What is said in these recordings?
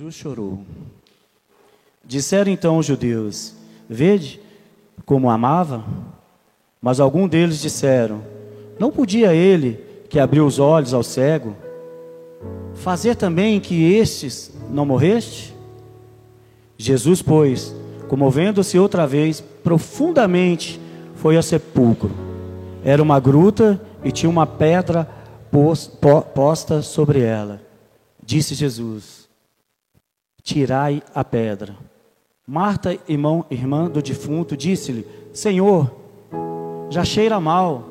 Jesus chorou. Disseram então os judeus: Vede como amava? Mas algum deles disseram: Não podia ele, que abriu os olhos ao cego, fazer também que estes não morreste? Jesus, pois, comovendo-se outra vez, profundamente foi ao sepulcro. Era uma gruta e tinha uma pedra posta sobre ela. Disse Jesus: Tirai a pedra. Marta, irmão, irmã do defunto, disse-lhe: Senhor, já cheira mal,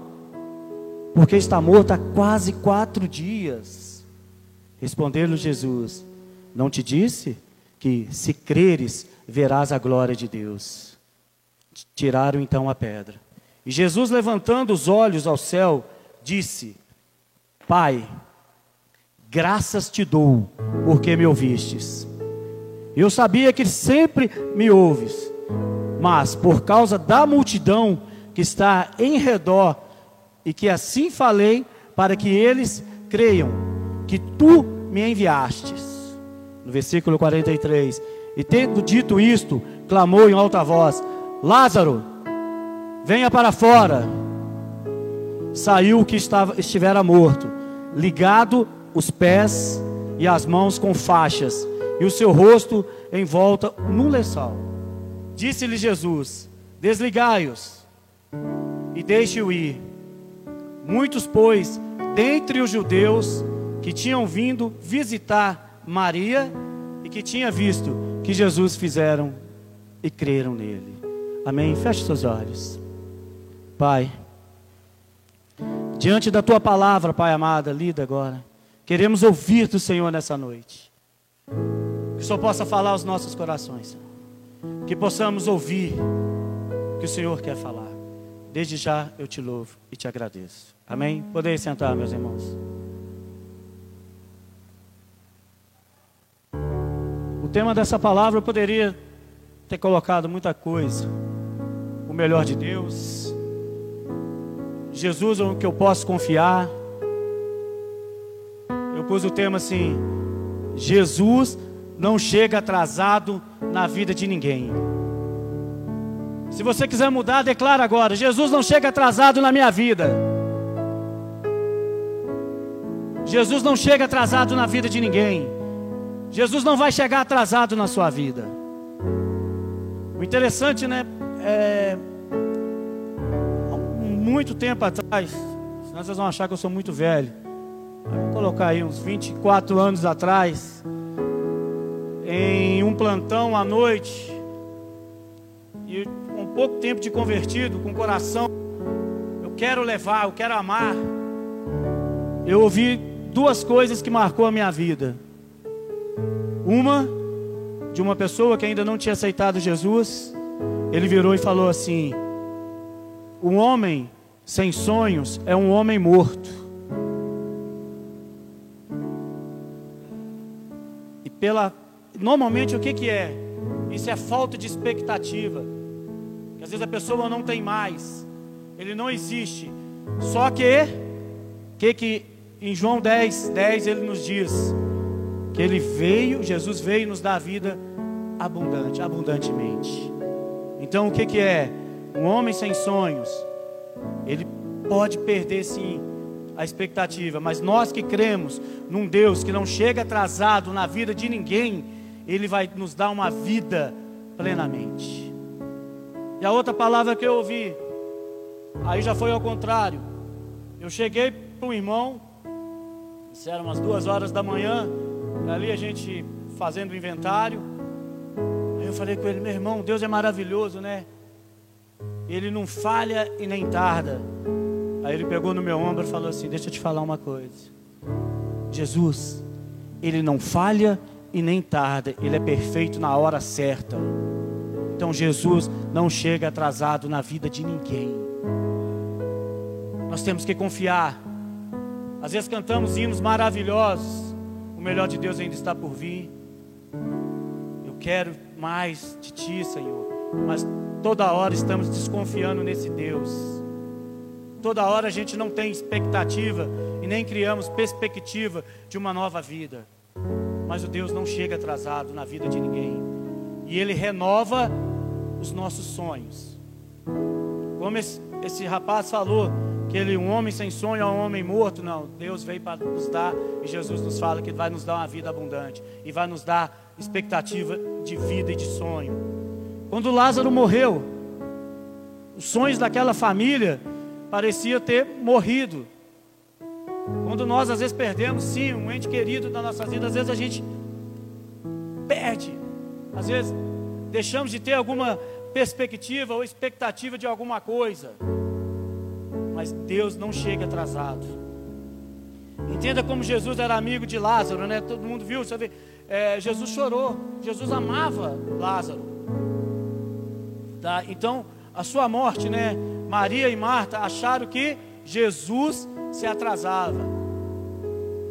porque está morto há quase quatro dias. Respondeu-lhe Jesus: Não te disse que, se creres, verás a glória de Deus? Tiraram então a pedra. E Jesus, levantando os olhos ao céu, disse: Pai, graças te dou, porque me ouvistes. Eu sabia que sempre me ouves, mas por causa da multidão que está em redor, e que assim falei, para que eles creiam que tu me enviastes. No versículo 43. E tendo dito isto, clamou em alta voz: Lázaro, venha para fora. Saiu o que estava, estivera morto, ligado os pés e as mãos com faixas, e o seu rosto em volta num lençol. Disse-lhe Jesus: Desligai-os e deixe-o ir. Muitos, pois, dentre os judeus que tinham vindo visitar Maria e que tinha visto que Jesus fizeram e creram nele. Amém. Feche seus olhos. Pai, diante da tua palavra, Pai amada, lida agora. Queremos ouvir do Senhor nessa noite. Que o Senhor possa falar aos nossos corações. Que possamos ouvir o que o Senhor quer falar. Desde já eu te louvo e te agradeço. Amém? Podeis sentar, meus irmãos. O tema dessa palavra eu poderia ter colocado muita coisa. O melhor de Deus. Jesus é o que eu posso confiar. Eu pus o tema assim: Jesus não chega atrasado na vida de ninguém. Se você quiser mudar, declara agora: Jesus não chega atrasado na minha vida. Jesus não chega atrasado na vida de ninguém. Jesus não vai chegar atrasado na sua vida. O interessante, né? É, muito tempo atrás, senão vocês vão achar que eu sou muito velho. Vou colocar aí uns 24 anos atrás, em um plantão à noite, e com pouco tempo de convertido, com coração, eu quero levar, eu quero amar. Eu ouvi duas coisas que marcou a minha vida. Uma de uma pessoa que ainda não tinha aceitado Jesus, ele virou e falou assim: Um homem sem sonhos é um homem morto. E pela normalmente o que que é? Isso é falta de expectativa. Que às vezes a pessoa não tem mais. Ele não existe. Só que que que em João 10, 10 ele nos diz que ele veio, Jesus veio nos dar vida abundante, abundantemente. Então o que que é? Um homem sem sonhos, ele pode perder sim a expectativa, mas nós que cremos num Deus que não chega atrasado na vida de ninguém, ele vai nos dar uma vida plenamente. E a outra palavra que eu ouvi, aí já foi ao contrário. Eu cheguei para um irmão, isso era umas duas horas da manhã, ali a gente fazendo o inventário. Aí eu falei com ele, meu irmão, Deus é maravilhoso, né? Ele não falha e nem tarda. Aí ele pegou no meu ombro e falou assim: Deixa eu te falar uma coisa. Jesus, ele não falha e nem tarda, ele é perfeito na hora certa. Então Jesus não chega atrasado na vida de ninguém. Nós temos que confiar. Às vezes cantamos hinos maravilhosos. O melhor de Deus ainda está por vir. Eu quero mais de Ti, Senhor. Mas toda hora estamos desconfiando nesse Deus. Toda hora a gente não tem expectativa e nem criamos perspectiva de uma nova vida. Mas o Deus não chega atrasado na vida de ninguém. E Ele renova os nossos sonhos. Como esse, esse rapaz falou, que ele, um homem sem sonho é um homem morto. Não, Deus veio para nos dar, e Jesus nos fala que vai nos dar uma vida abundante, e vai nos dar expectativa de vida e de sonho. Quando Lázaro morreu, os sonhos daquela família parecia ter morrido. Quando nós às vezes perdemos, sim, um ente querido da nossa vida, às vezes a gente perde, às vezes deixamos de ter alguma perspectiva ou expectativa de alguma coisa. Mas Deus não chega atrasado. Entenda como Jesus era amigo de Lázaro, né? Todo mundo viu, vê, é, Jesus chorou, Jesus amava Lázaro. Tá? Então, a sua morte, né? Maria e Marta acharam que Jesus se atrasava.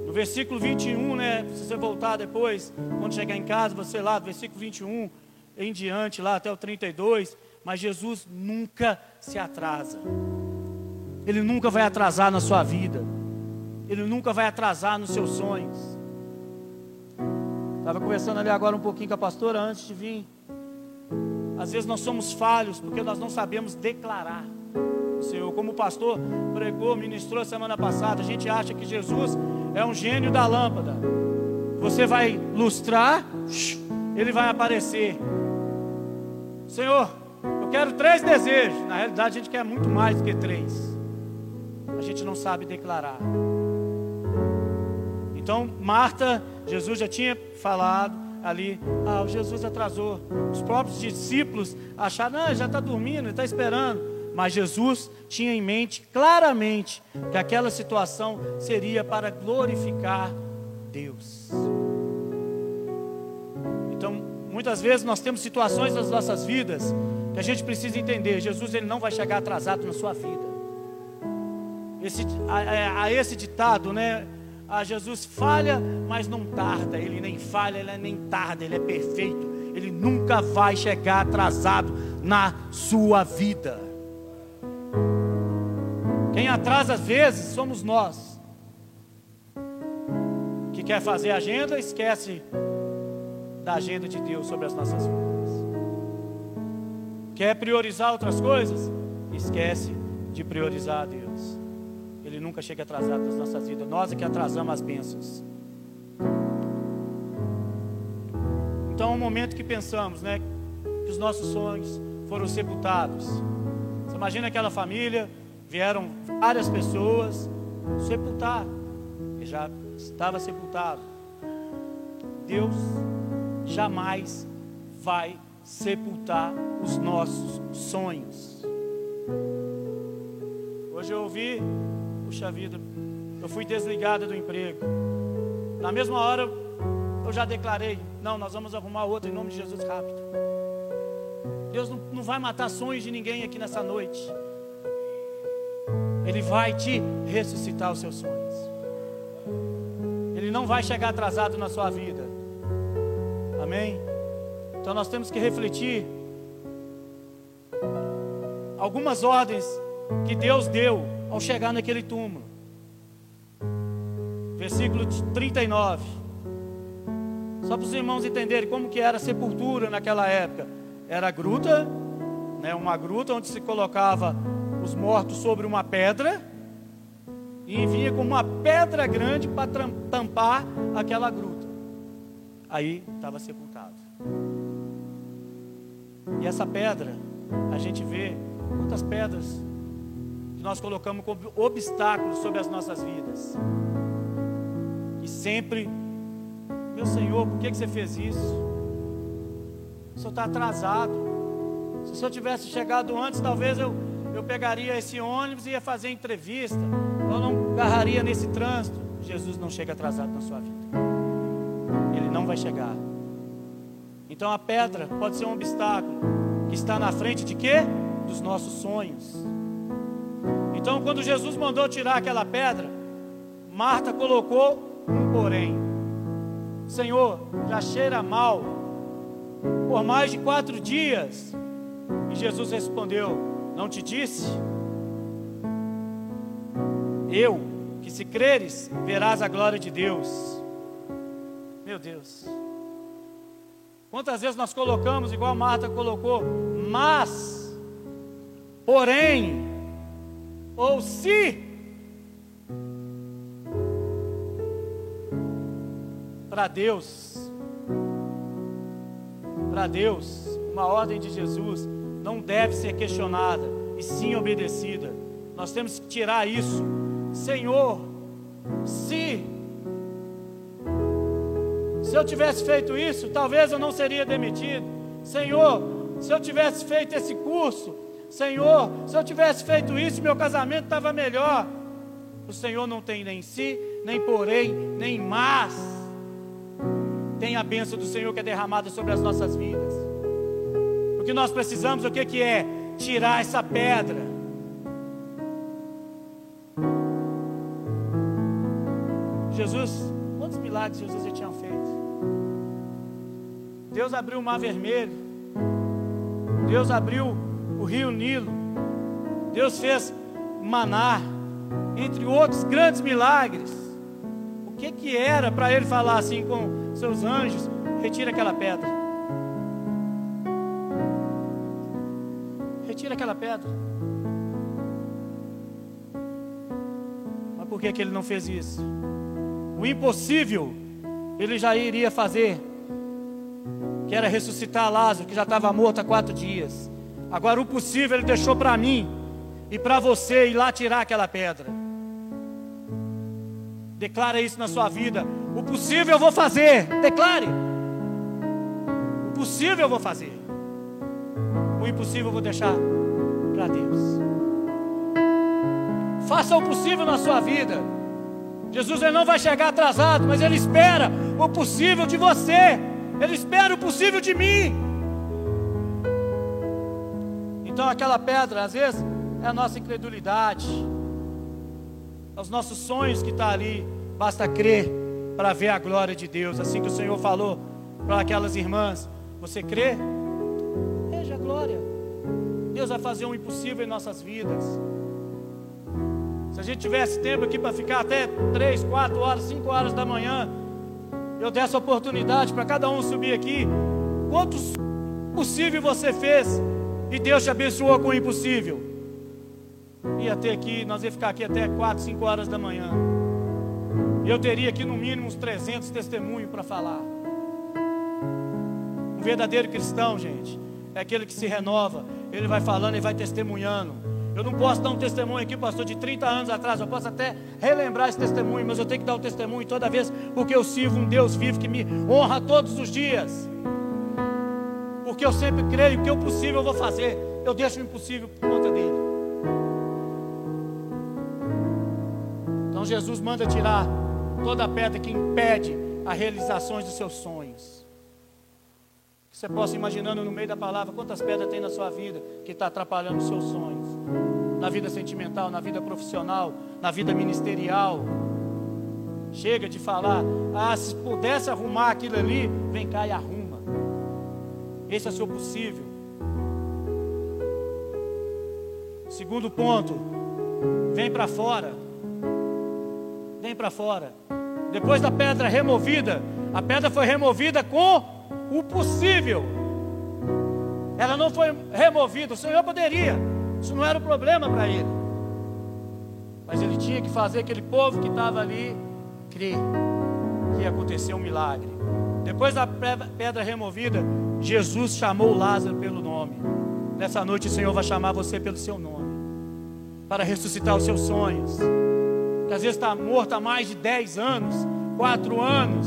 No versículo 21, né? Se você voltar depois, quando chegar em casa, você lá, versículo 21 em diante, lá até o 32. Mas Jesus nunca se atrasa. Ele nunca vai atrasar na sua vida. Ele nunca vai atrasar nos seus sonhos. Estava conversando ali agora um pouquinho com a pastora antes de vir. Às vezes nós somos falhos porque nós não sabemos declarar Senhor. Como o pastor pregou, ministrou semana passada, a gente acha que Jesus é um gênio da lâmpada. Você vai lustrar, ele vai aparecer. Senhor, eu quero três desejos. Na realidade, a gente quer muito mais do que três. A gente não sabe declarar. Então, Marta, Jesus já tinha falado ali, ah, Jesus atrasou. Os próprios discípulos acharam, não, já está dormindo, está esperando. Mas Jesus tinha em mente claramente que aquela situação seria para glorificar Deus. Então, muitas vezes nós temos situações nas nossas vidas que a gente precisa entender. Jesus ele não vai chegar atrasado na sua vida. Esse, a, a esse ditado, né? A Jesus falha, mas não tarda. Ele nem falha, ele nem tarda. Ele é perfeito. Ele nunca vai chegar atrasado na sua vida. Quem atrasa às vezes somos nós. Que quer fazer agenda, esquece da agenda de Deus sobre as nossas vidas. Quer priorizar outras coisas, esquece de priorizar a Deus. Ele nunca chega atrasado nas nossas vidas. Nós é que atrasamos as bênçãos. Então é um momento que pensamos, né? Que os nossos sonhos foram sepultados. Você imagina aquela família vieram várias pessoas sepultar. Ele já estava sepultado. Deus jamais vai sepultar os nossos sonhos. Hoje eu ouvi, puxa vida, eu fui desligada do emprego. Na mesma hora eu já declarei: não, nós vamos arrumar outro em nome de Jesus rápido. Deus não, não vai matar sonhos de ninguém aqui nessa noite. Ele vai te ressuscitar os seus sonhos. Ele não vai chegar atrasado na sua vida. Amém? Então nós temos que refletir algumas ordens que Deus deu ao chegar naquele túmulo. Versículo 39. Só para os irmãos entenderem como que era a sepultura naquela época. Era gruta, né, uma gruta onde se colocava os mortos sobre uma pedra e vinha com uma pedra grande para tampar aquela gruta. Aí estava sepultado. E essa pedra, a gente vê quantas pedras que nós colocamos como obstáculos sobre as nossas vidas. E sempre, meu Senhor, por que, que você fez isso? O Senhor está atrasado. Se o Senhor tivesse chegado antes, talvez eu eu pegaria esse ônibus e ia fazer entrevista, eu não agarraria nesse trânsito. Jesus não chega atrasado na sua vida. Ele não vai chegar. Então a pedra pode ser um obstáculo que está na frente de quê? Dos nossos sonhos. Então quando Jesus mandou tirar aquela pedra, Marta colocou um porém. Senhor, já cheira mal por mais de quatro dias. E Jesus respondeu: não te disse? Eu, que se creres, verás a glória de Deus. Meu Deus. Quantas vezes nós colocamos, igual Marta colocou, mas, porém, ou se. Para Deus, para Deus, uma ordem de Jesus não deve ser questionada e sim obedecida. Nós temos que tirar isso. Senhor, se se eu tivesse feito isso, talvez eu não seria demitido. Senhor, se eu tivesse feito esse curso, Senhor, se eu tivesse feito isso, meu casamento estava melhor. O Senhor não tem nem si, nem porém, nem mas. Tem a bênção do Senhor que é derramada sobre as nossas vidas. Que nós precisamos, o que, que é? Tirar essa pedra. Jesus, quantos milagres Jesus já tinha feito? Deus abriu o mar vermelho. Deus abriu o rio Nilo. Deus fez maná, entre outros grandes milagres. O que que era para ele falar assim com seus anjos? Retira aquela pedra. Retira aquela pedra. Mas por que que ele não fez isso? O impossível ele já iria fazer que era ressuscitar Lázaro, que já estava morto há quatro dias. Agora, o possível ele deixou para mim e para você ir lá tirar aquela pedra. Declara isso na sua vida. O possível eu vou fazer. Declare. O possível eu vou fazer. Impossível eu vou deixar para Deus. Faça o possível na sua vida. Jesus ele não vai chegar atrasado, mas ele espera o possível de você. Ele espera o possível de mim. Então aquela pedra, às vezes, é a nossa incredulidade, é os nossos sonhos que está ali. Basta crer para ver a glória de Deus. Assim que o Senhor falou para aquelas irmãs: Você crê? A glória. Deus vai fazer um impossível em nossas vidas. Se a gente tivesse tempo aqui para ficar até 3, 4 horas, 5 horas da manhã, eu desse oportunidade para cada um subir aqui. Quantos possível você fez e Deus te abençoou com o impossível? Ia ter aqui, nós ia ficar aqui até 4, 5 horas da manhã. Eu teria aqui no mínimo uns 300 testemunhos para falar. Um verdadeiro cristão, gente, é aquele que se renova, ele vai falando e vai testemunhando. Eu não posso dar um testemunho aqui, pastor, de 30 anos atrás. Eu posso até relembrar esse testemunho, mas eu tenho que dar o um testemunho toda vez, porque eu sirvo um Deus vivo que me honra todos os dias. Porque eu sempre creio que o possível eu vou fazer. Eu deixo o impossível por conta dele. Então Jesus manda tirar toda a pedra que impede a realizações dos seus sonhos. Você possa imaginando no meio da palavra quantas pedras tem na sua vida que está atrapalhando os seus sonhos. Na vida sentimental, na vida profissional, na vida ministerial. Chega de falar, ah, se pudesse arrumar aquilo ali, vem cá e arruma. Esse é o seu possível. Segundo ponto, vem para fora. Vem para fora. Depois da pedra removida, a pedra foi removida com o possível. Ela não foi removida. O Senhor poderia, isso não era o um problema para ele. Mas ele tinha que fazer aquele povo que estava ali crer que ia acontecer um milagre. Depois da pedra removida, Jesus chamou Lázaro pelo nome. Nessa noite o Senhor vai chamar você pelo seu nome. Para ressuscitar os seus sonhos. Que às vezes está morto há mais de 10 anos, 4 anos.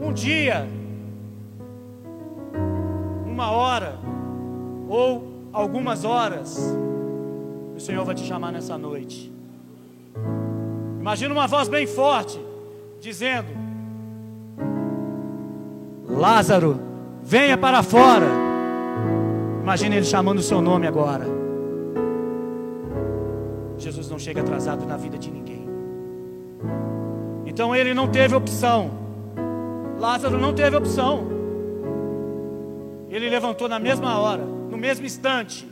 Um dia uma hora ou algumas horas, o Senhor vai te chamar nessa noite. Imagina uma voz bem forte dizendo: Lázaro, venha para fora. Imagina ele chamando o seu nome agora. Jesus não chega atrasado na vida de ninguém. Então ele não teve opção. Lázaro não teve opção. Ele levantou na mesma hora, no mesmo instante.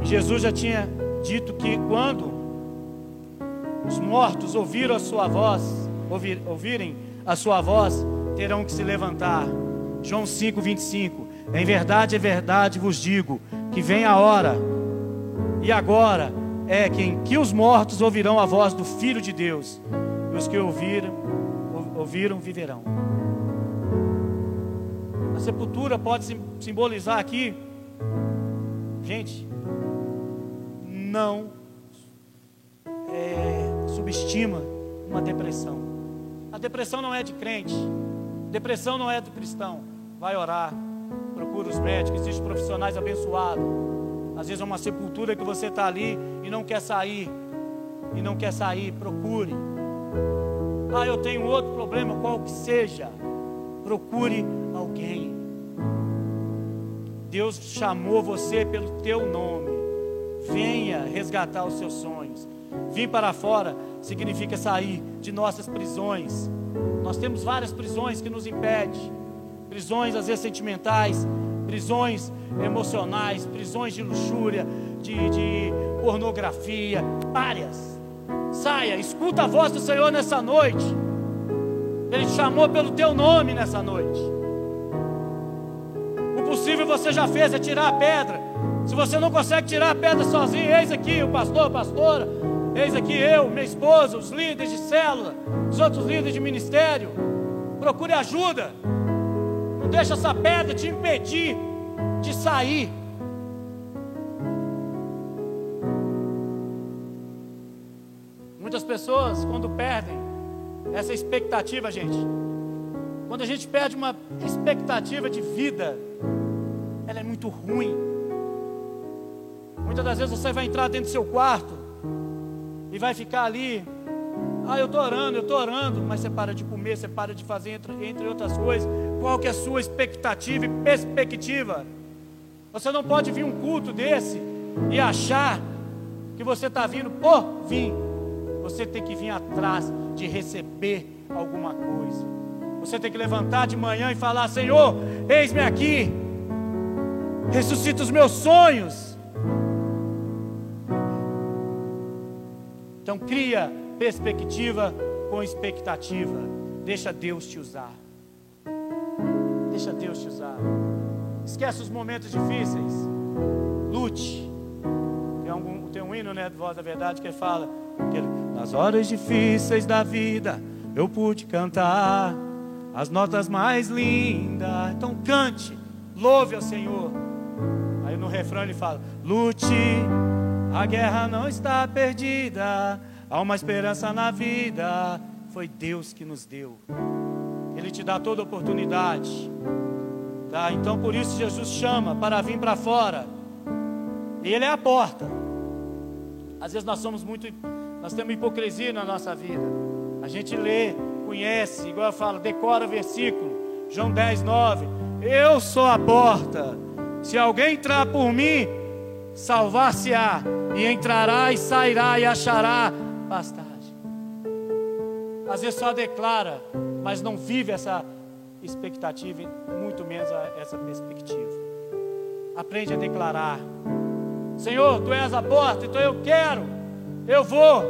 Jesus já tinha dito que quando os mortos ouviram a sua voz, ouvir, ouvirem a sua voz, terão que se levantar. João 5, 25. Em verdade, é verdade vos digo, que vem a hora, e agora é quem que os mortos ouvirão a voz do Filho de Deus, e os que ouviram, ouviram viverão. Sepultura pode simbolizar aqui, gente, não é, subestima uma depressão. A depressão não é de crente, depressão não é do cristão. Vai orar, procura os médicos, existem profissionais abençoados. Às vezes é uma sepultura que você está ali e não quer sair, e não quer sair, procure. Ah, eu tenho outro problema, qual que seja, procure alguém. Deus chamou você pelo teu nome. Venha resgatar os seus sonhos. Vir para fora significa sair de nossas prisões. Nós temos várias prisões que nos impedem. Prisões às vezes sentimentais, prisões emocionais, prisões de luxúria, de, de pornografia, várias. Saia, escuta a voz do Senhor nessa noite. Ele te chamou pelo teu nome nessa noite. O possível você já fez é tirar a pedra. Se você não consegue tirar a pedra sozinho, eis aqui o pastor, a pastora, eis aqui eu, minha esposa, os líderes de célula, os outros líderes de ministério. Procure ajuda. Não deixe essa pedra te impedir de sair. Muitas pessoas, quando perdem essa expectativa, gente, quando a gente perde uma expectativa de vida, ela é muito ruim. Muitas das vezes você vai entrar dentro do seu quarto e vai ficar ali. Ah, eu estou orando, eu estou orando, mas você para de comer, você para de fazer, entre, entre outras coisas. Qual que é a sua expectativa e perspectiva? Você não pode vir um culto desse e achar que você está vindo por vir. Você tem que vir atrás de receber alguma coisa. Você tem que levantar de manhã e falar: Senhor, eis-me aqui, ressuscita os meus sonhos. Então, cria perspectiva com expectativa. Deixa Deus te usar. Deixa Deus te usar. Esquece os momentos difíceis. Lute. Tem um, tem um hino, né, do Voz da Verdade, que fala que nas horas difíceis da vida eu pude cantar as notas mais lindas. Então cante, louve ao Senhor. No refrão ele fala: lute, a guerra não está perdida, há uma esperança na vida. Foi Deus que nos deu. Ele te dá toda oportunidade. Tá? Então por isso Jesus chama para vir para fora. Ele é a porta. Às vezes nós somos muito, nós temos hipocrisia na nossa vida. A gente lê, conhece, igual eu falo, decora o versículo. João 10, 9. Eu sou a porta. Se alguém entrar por mim, salvar-se-á, e entrará e sairá e achará pastagem. Às vezes só declara, mas não vive essa expectativa, muito menos essa perspectiva. Aprende a declarar: Senhor, tu és a porta, então eu quero, eu vou,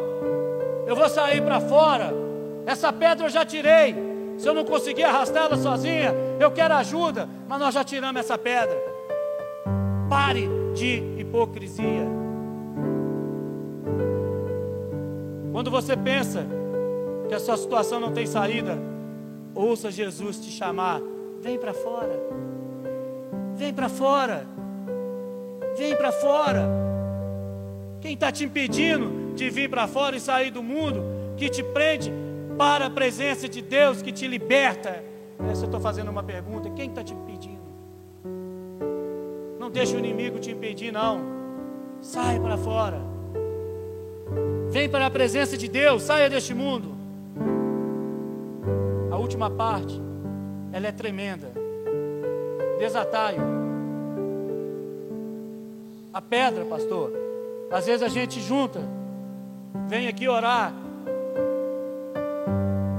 eu vou sair para fora. Essa pedra eu já tirei. Se eu não conseguir arrastá-la sozinha, eu quero ajuda, mas nós já tiramos essa pedra. Pare de hipocrisia. Quando você pensa que a sua situação não tem saída, Ouça Jesus te chamar. Vem para fora. Vem para fora. Vem para fora. Quem está te impedindo de vir para fora e sair do mundo que te prende para a presença de Deus que te liberta? Essa eu estou fazendo uma pergunta. Quem está te impedindo? Não deixe o inimigo te impedir, não. Sai para fora. Vem para a presença de Deus. Saia deste mundo última parte, ela é tremenda. Desataio. A pedra, pastor. Às vezes a gente junta, vem aqui orar.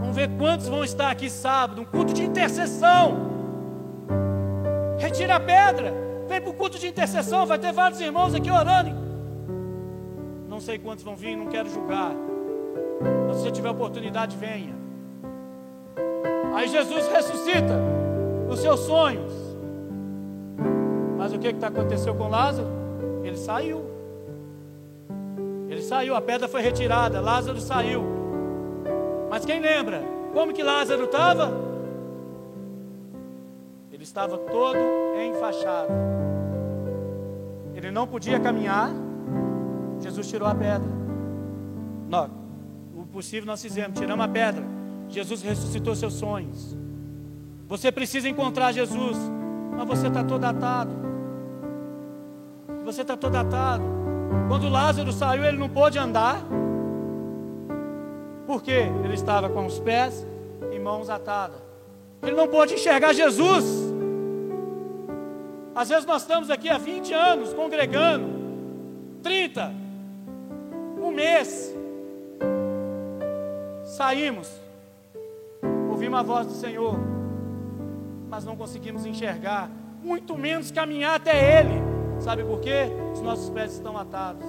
Vamos ver quantos vão estar aqui sábado, um culto de intercessão. Retira a pedra, vem para o culto de intercessão, vai ter vários irmãos aqui orando. Não sei quantos vão vir, não quero julgar. Mas se você tiver oportunidade, venha. Aí Jesus ressuscita os seus sonhos. Mas o que que tá aconteceu com Lázaro? Ele saiu. Ele saiu, a pedra foi retirada, Lázaro saiu. Mas quem lembra? Como que Lázaro estava? Ele estava todo enfaixado. Ele não podia caminhar. Jesus tirou a pedra. Não, o possível nós fizemos, tiramos a pedra. Jesus ressuscitou seus sonhos. Você precisa encontrar Jesus, mas você está todo atado. Você está todo atado. Quando Lázaro saiu, ele não pôde andar. Por quê? Ele estava com os pés e mãos atadas. Ele não pôde enxergar Jesus. Às vezes nós estamos aqui há 20 anos congregando, 30, um mês. Saímos, ouvimos a voz do Senhor, mas não conseguimos enxergar, muito menos caminhar até Ele. Sabe por quê? Os nossos pés estão atados,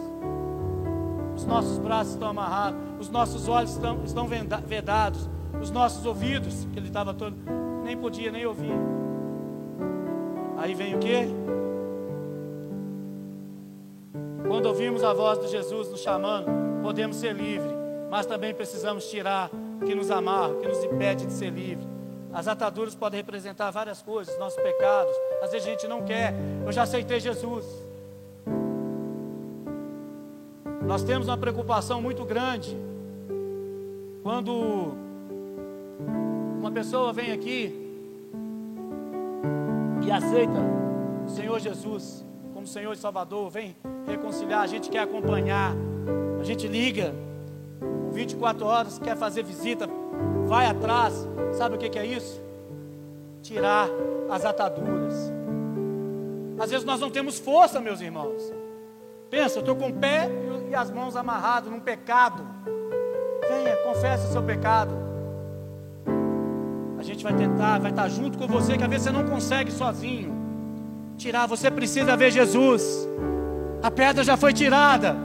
os nossos braços estão amarrados, os nossos olhos estão, estão vedados, os nossos ouvidos, que ele estava todo, nem podia nem ouvir. Aí vem o que? Quando ouvimos a voz de Jesus nos chamando, podemos ser livres, mas também precisamos tirar o que nos amarra, o que nos impede de ser livre. As ataduras podem representar várias coisas, nossos pecados. Às vezes a gente não quer. Eu já aceitei Jesus. Nós temos uma preocupação muito grande quando uma pessoa vem aqui aceita o Senhor Jesus como Senhor e Salvador, vem reconciliar, a gente quer acompanhar, a gente liga, 24 horas, quer fazer visita, vai atrás, sabe o que, que é isso? Tirar as ataduras. Às vezes nós não temos força, meus irmãos. Pensa, eu estou com o pé e as mãos amarradas num pecado. Venha, confesse o seu pecado. A gente vai tentar, vai estar junto com você, que às vezes você não consegue sozinho. Tirar, você precisa ver Jesus. A pedra já foi tirada.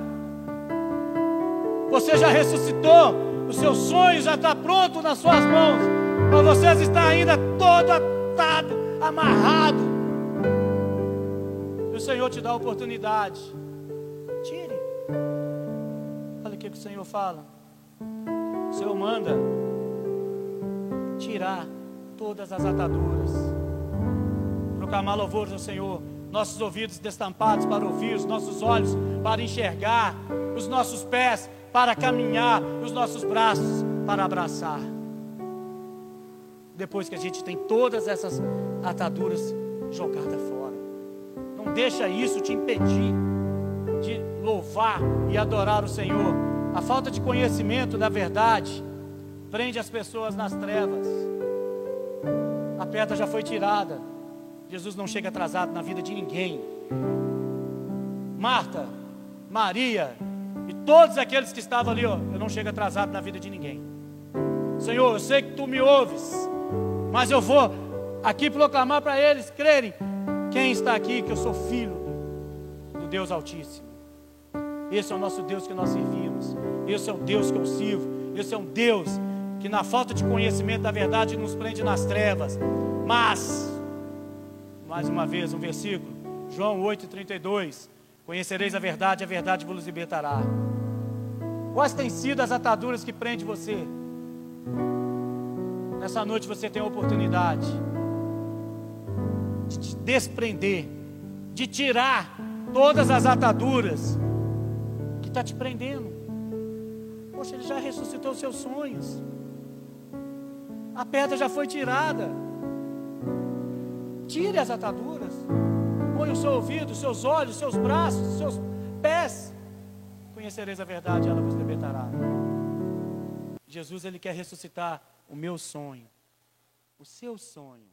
Você já ressuscitou. O seu sonho já está pronto nas suas mãos. Mas você está ainda todo atado, amarrado. E o Senhor te dá a oportunidade. Tire. Olha o que o Senhor fala. O Senhor manda tirar todas as ataduras. Proclamar louvores ao Senhor. Nossos ouvidos destampados para ouvir, os nossos olhos para enxergar, os nossos pés para caminhar, os nossos braços para abraçar. Depois que a gente tem todas essas ataduras jogadas fora. Não deixa isso te impedir de louvar e adorar o Senhor. A falta de conhecimento da verdade prende as pessoas nas trevas. A pedra já foi tirada. Jesus não chega atrasado na vida de ninguém. Marta, Maria e todos aqueles que estavam ali, ó, eu não chego atrasado na vida de ninguém. Senhor, eu sei que tu me ouves, mas eu vou aqui proclamar para eles crerem quem está aqui que eu sou filho do Deus Altíssimo. Esse é o nosso Deus que nós servimos. Esse é o Deus que eu sirvo. Esse é um Deus que na falta de conhecimento da verdade nos prende nas trevas. Mas, mais uma vez, um versículo, João 8,32: Conhecereis a verdade, a verdade vos libertará. Quais têm sido as ataduras que prende você? Nessa noite você tem a oportunidade de te desprender, de tirar todas as ataduras que está te prendendo. Poxa, ele já ressuscitou seus sonhos. A pedra já foi tirada. Tire as ataduras. Põe o seu ouvido, seus olhos, os seus braços, os seus pés. Conhecereis a verdade, ela vos libertará. Jesus, ele quer ressuscitar o meu sonho, o seu sonho.